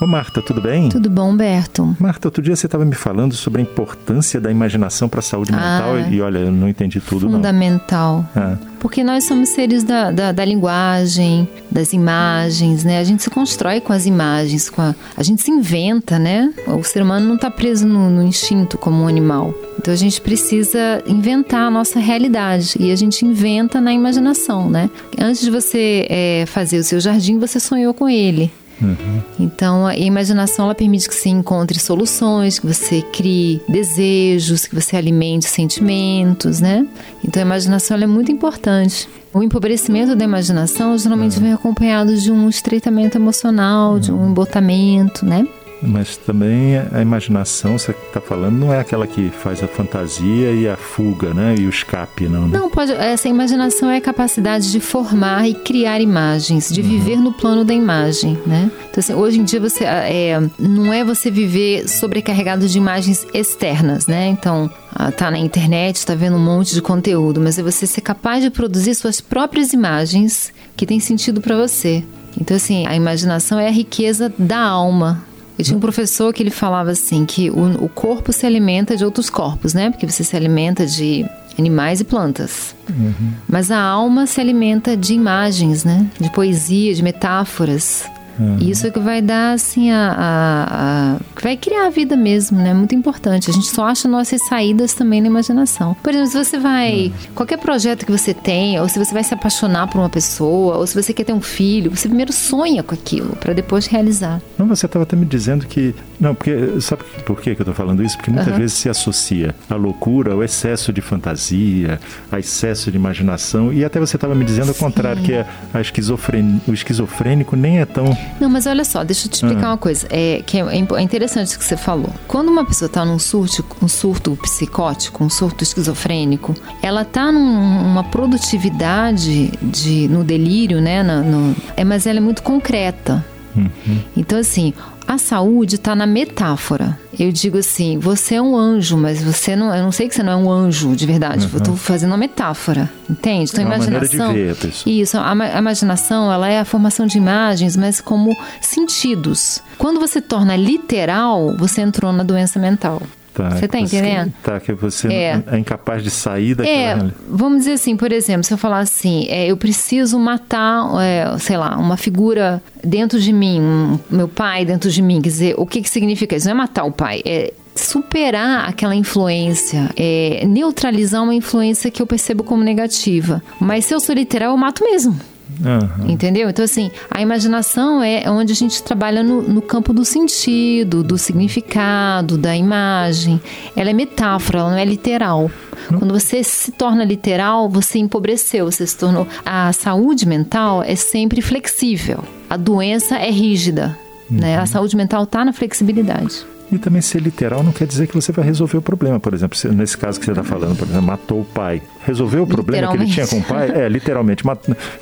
Ô Marta, tudo bem? Tudo bom, Berto? Marta, outro dia você estava me falando sobre a importância da imaginação para a saúde mental Ah, e olha, eu não entendi tudo Fundamental. não. Ah, Porque nós somos seres da, da, da linguagem, das imagens, né? A gente se constrói com as imagens, com a, a gente se inventa, né? O ser humano não está preso no, no instinto como um animal. Então a gente precisa inventar a nossa realidade e a gente inventa na imaginação, né? Antes de você eh, fazer o seu jardim, você sonhou com ele. Então, a imaginação ela permite que você encontre soluções, que você crie desejos, que você alimente sentimentos, né? Então, a imaginação é muito importante. O empobrecimento da imaginação geralmente vem acompanhado de um estreitamento emocional, de um embotamento, né? Mas também a imaginação, você está falando, não é aquela que faz a fantasia e a fuga, né? E o escape, não. né? Não, pode. Essa imaginação é a capacidade de formar e criar imagens, de viver no plano da imagem, né? Então, assim, hoje em dia você é, não é você viver sobrecarregado de imagens externas, né? Então, ah, tá na internet, tá vendo um monte de conteúdo, mas é você ser capaz de produzir suas próprias imagens que tem sentido para você. Então, assim, a imaginação é a riqueza da alma, eu tinha um professor que ele falava assim que o, o corpo se alimenta de outros corpos, né? Porque você se alimenta de animais e plantas. Mas a alma se alimenta de imagens, né? De poesia, de metáforas. E isso é que vai dar, assim, a, a- a- que vai criar a vida mesmo, né? Muito importante. A gente só acha nossas saídas também na imaginação. Por exemplo, se você vai. Qualquer projeto que você tenha, ou se você vai se apaixonar por uma pessoa, ou se você quer ter um filho, você primeiro sonha com aquilo, para depois realizar. Não, você estava até me dizendo que. Não, porque. Sabe por que eu estou falando isso? Porque muitas Aham. vezes se associa a loucura ao excesso de fantasia, a excesso de imaginação. E até você estava me dizendo ao contrário, que a, a o esquizofrênico nem é tão. Não, mas olha só, deixa eu te explicar Ah. uma coisa. É, que é, é interessante isso que você falou. Quando uma pessoa está num surto, um surto psicótico, um surto esquizofrênico, ela tá num- numa produtividade de, no delírio, né? na- no- é, mas ela é muito concreta. Então, assim, a saúde está na metáfora. Eu digo assim, você é um anjo, mas você não. Eu não sei que você não é um anjo de verdade. Eu estou fazendo uma metáfora, entende? Então, É imaginação. ver. Isso, a, a imaginação, ela é a formação de imagens, mas como sentidos. Quando você torna literal, você entrou na doença mental. Tá, Você tá que entendendo? Tá, que você É. é incapaz de sair daquela. É, vamos dizer assim, por exemplo, se eu falar assim, é, eu preciso matar, é, sei lá, uma figura dentro de mim, um- meu pai dentro de mim, quer dizer, o que que significa isso? Não é matar o pai, é superar aquela influência, é neutralizar uma influência que eu percebo como negativa. Mas se eu sou literal, eu mato mesmo. Aham. Entendeu? Então, assim, a imaginação é onde a gente trabalha no, no campo do sentido, do significado, da imagem. Ela é metáfora, ela não é literal. Quando você se torna literal, você empobreceu, você se tornou. A saúde mental é sempre flexível. A doença é rígida. Né? A saúde mental está na flexibilidade. E também ser literal não quer dizer que você vai resolver o problema. Por exemplo, se- nesse caso que você está falando, por exemplo, matou o pai. Resolveu o problema que ele tinha com o pai? É, literalmente.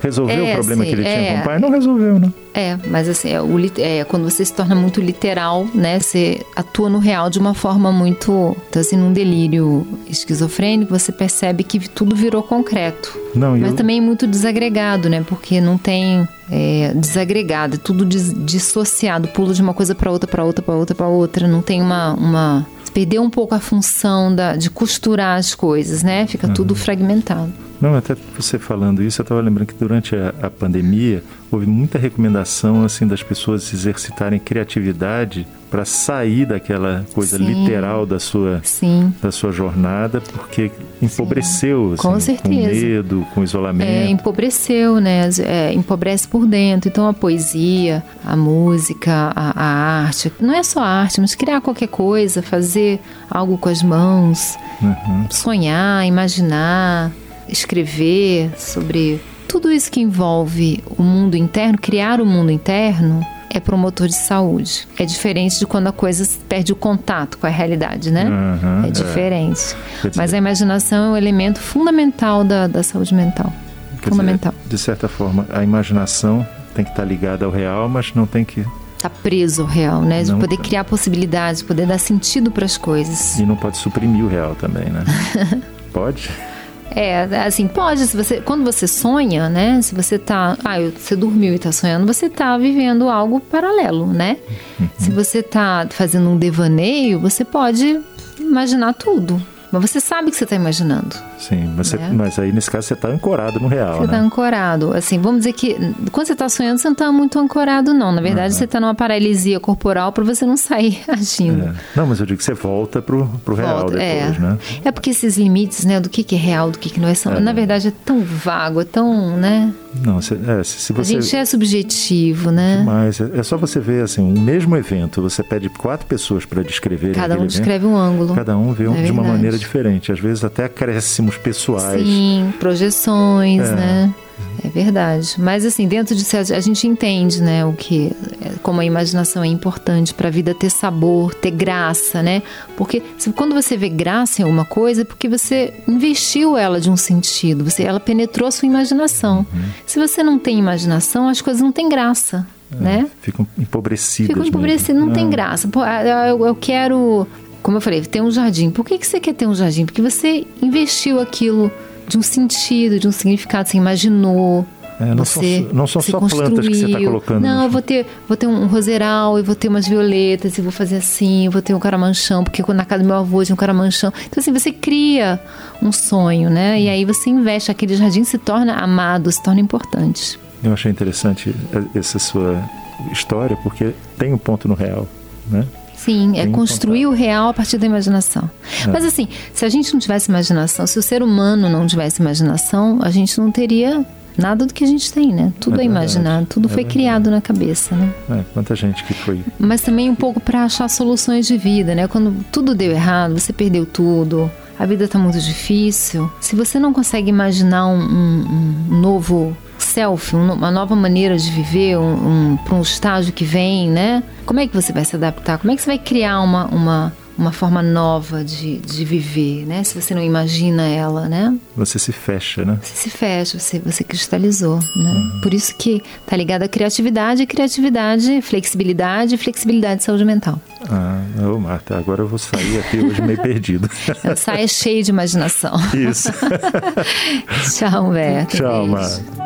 Resolveu É, o problema sim, que ele tinha é. com o pai? Não resolveu, né? É, mas assim, é, o é, quando você se torna muito literal, né? Você atua no real de uma forma muito. Então, assim, num delírio esquizofrênico, você percebe que tudo virou concreto. Não, Mas eu- também muito desagregado, né? Porque não tem é, desagregado, é tudo dis- dissociado, pulo de uma coisa para outra, para outra, para outra, para outra. Não tem uma, uma perdeu um pouco a função da, de costurar as coisas, né? Fica tudo fragmentado. Não, até você falando isso, eu estava lembrando que durante a, a pandemia houve muita recomendação assim das pessoas exercitarem criatividade para sair daquela coisa Sim. literal da sua Sim. da sua jornada, porque empobreceu, assim, Com certeza. com medo, com isolamento. É, empobreceu, né? É, empobrece por dentro. Então a poesia, a música, a, a arte, não é só arte, mas criar qualquer coisa, fazer algo com as mãos, Uhum. sonhar, imaginar, escrever sobre tudo isso que envolve o mundo interno, criar o mundo interno. É promotor de saúde. É diferente de quando a coisa perde o contato com a realidade, né? Uhum, é é. diferente. Dizer- Mas a imaginação é um elemento fundamental da, da saúde mental. Quer fundamental. Dizer, de certa forma, a imaginação tem que estar ligada ao real, mas não tem que Tá preso ao real, né? De Não poder tá. criar possibilidades, poder dar sentido para as coisas. e não pode suprimir o real também, né? pode? É, assim, pode, se você, quando você sonha, né? Se você tá, ah, você dormiu e tá sonhando, você tá vivendo algo paralelo, né? Uhum. Se você tá fazendo um devaneio, você pode imaginar tudo. Mas você sabe que você está imaginando. Sim, mas, né? você, mas, aí nesse caso você está ancorado no real. Você está né? ancorado. Assim, vamos dizer que quando você está sonhando, você não está muito ancorado, não. Na verdade, uhum. você está numa paralisia corporal para você não sair agindo. É. Não, mas eu digo que você volta pro, pro real volta, depois, é. né? É porque esses limites, né, do que, que é real, do que, que não é, são, é. na verdade, é tão vago, é tão, né? Não, se, é, se você... A gente é subjetivo, né? Mas é, é só você ver, assim, um mesmo evento, você pede quatro pessoas para descrever Cada um descreve evento, um ângulo. Cada um vê um, de uma maneira diferente. Às vezes até acréscimos pessoais. Sim, projeções, é. né? É verdade. Mas assim, dentro de si, a gente entende, né, o que é, como a imaginação é importante para a vida ter sabor, ter graça, né? Porque quando você vê graça em alguma coisa, é porque você investiu ela de um sentido, você ela penetrou a sua imaginação. Uhum. Se você não tem imaginação, as coisas não têm graça. É, né? Ficam empobrecidas. Ficam empobrecidas, não, não tem graça. Pô, eu, eu quero como eu falei, ter um jardim. Por que, que você quer ter um jardim? Porque você investiu aquilo de um sentido, de um significado, você imaginou. É, não, você, são, não são só construiu. plantas que você está colocando. Não, eu vou ter, vou ter um roseral, e vou ter umas violetas, e vou fazer assim, eu vou ter um caramanchão, porque na casa do meu avô tinha um caramanchão. Então, assim, você cria um sonho, né? E aí você investe, aquele jardim se torna amado, se torna importante. Eu achei interessante essa sua história, porque tem um ponto no real, né? Sim, é construir o real a partir da imaginação. É. Mas assim, se a gente não tivesse imaginação, se o ser humano não tivesse imaginação, a gente não teria nada do que a gente tem, né? Tudo é, é imaginado, tudo é foi verdade. criado na cabeça, né? É, quanta gente que foi. Mas também um pouco para achar soluções de vida, né? Quando tudo deu errado, você perdeu tudo, a vida está muito difícil. Se você não consegue imaginar um, um, um novo self, uma nova maneira de viver, um, um para um estágio que vem, né? Como é que você vai se adaptar? Como é que você vai criar uma, uma, uma forma nova de, de viver, né? Se você não imagina ela, né? Você se fecha, né? Você se fecha, você, você cristalizou, né? Uhum. Por isso que tá ligado à criatividade, criatividade, flexibilidade, flexibilidade saúde mental. Ah, ô Marta, agora eu vou sair aqui hoje meio perdido. Saia cheio de imaginação. Isso. Tchau, Humberto. Tchau, Marta.